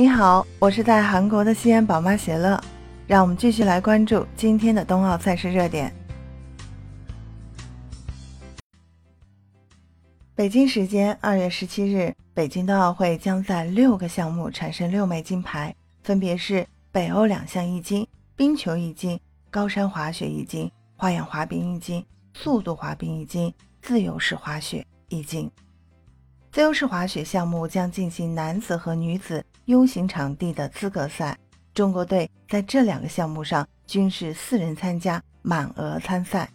你好，我是在韩国的西安宝妈喜乐，让我们继续来关注今天的冬奥赛事热点。北京时间二月十七日，北京冬奥会将在六个项目产生六枚金牌，分别是北欧两项一金、冰球一金、高山滑雪一金、花样滑冰一金、速度滑冰一金、自由式滑雪一金。自由式滑雪项目将进行男子和女子 U 型场地的资格赛。中国队在这两个项目上均是四人参加，满额参赛。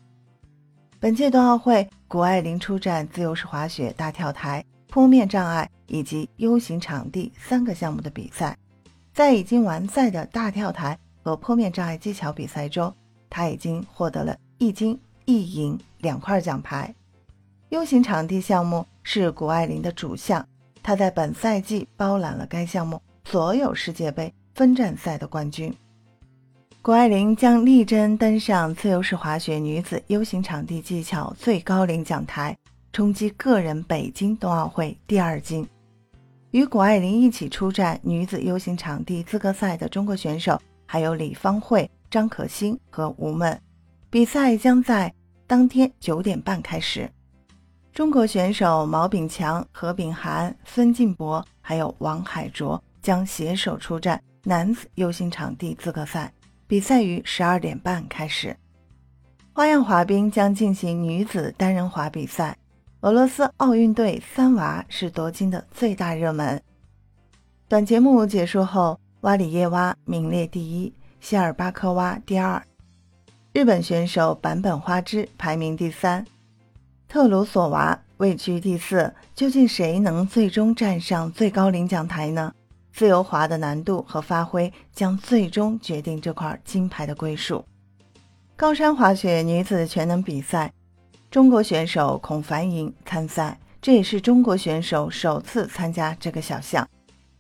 本届冬奥会，谷爱凌出战自由式滑雪、大跳台、坡面障碍以及 U 型场地三个项目的比赛。在已经完赛的大跳台和坡面障碍技巧比赛中，她已经获得了一金一银两块奖牌。U 型场地项目是谷爱凌的主项，她在本赛季包揽了该项目所有世界杯分站赛的冠军。谷爱凌将力争登上自由式滑雪女子 U 型场地技巧最高领奖台，冲击个人北京冬奥会第二金。与谷爱凌一起出战女子 U 型场地资格赛的中国选手还有李芳慧、张可欣和吴梦。比赛将在当天九点半开始。中国选手毛炳强、何炳涵、孙晋博还有王海卓将携手出战男子 U 型场地资格赛，比赛于十二点半开始。花样滑冰将进行女子单人滑比赛，俄罗斯奥运队三娃是夺金的最大热门。短节目结束后，瓦里耶娃名列第一，谢尔巴科娃第二，日本选手坂本花枝排名第三。特鲁索娃位居第四，究竟谁能最终站上最高领奖台呢？自由滑的难度和发挥将最终决定这块金牌的归属。高山滑雪女子全能比赛，中国选手孔凡莹参赛，这也是中国选手首次参加这个小项。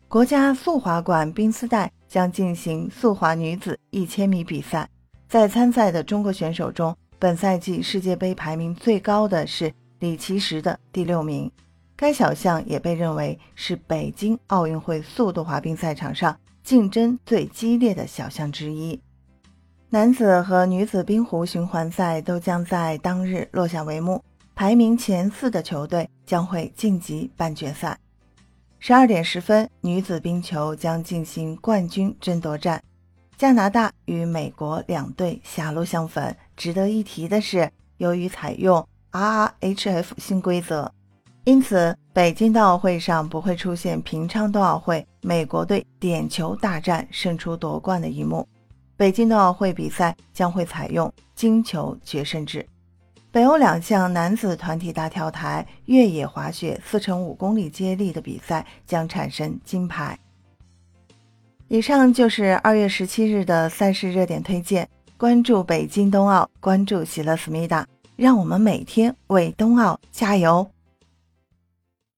国家速滑馆冰丝带将进行速滑女子一千米比赛，在参赛的中国选手中。本赛季世界杯排名最高的是李奇时的第六名，该小项也被认为是北京奥运会速度滑冰赛场上竞争最激烈的小项之一。男子和女子冰壶循环赛都将在当日落下帷幕，排名前四的球队将会晋级半决赛。十二点十分，女子冰球将进行冠军争夺战。加拿大与美国两队狭路相逢。值得一提的是，由于采用 RHF 新规则，因此北京冬奥会上不会出现平昌冬奥会美国队点球大战胜出夺冠的一幕。北京冬奥会比赛将会采用金球决胜制。北欧两项男子团体大跳台、越野滑雪四乘五公里接力的比赛将产生金牌。以上就是二月十七日的赛事热点推荐。关注北京冬奥，关注喜乐思密达，让我们每天为冬奥加油。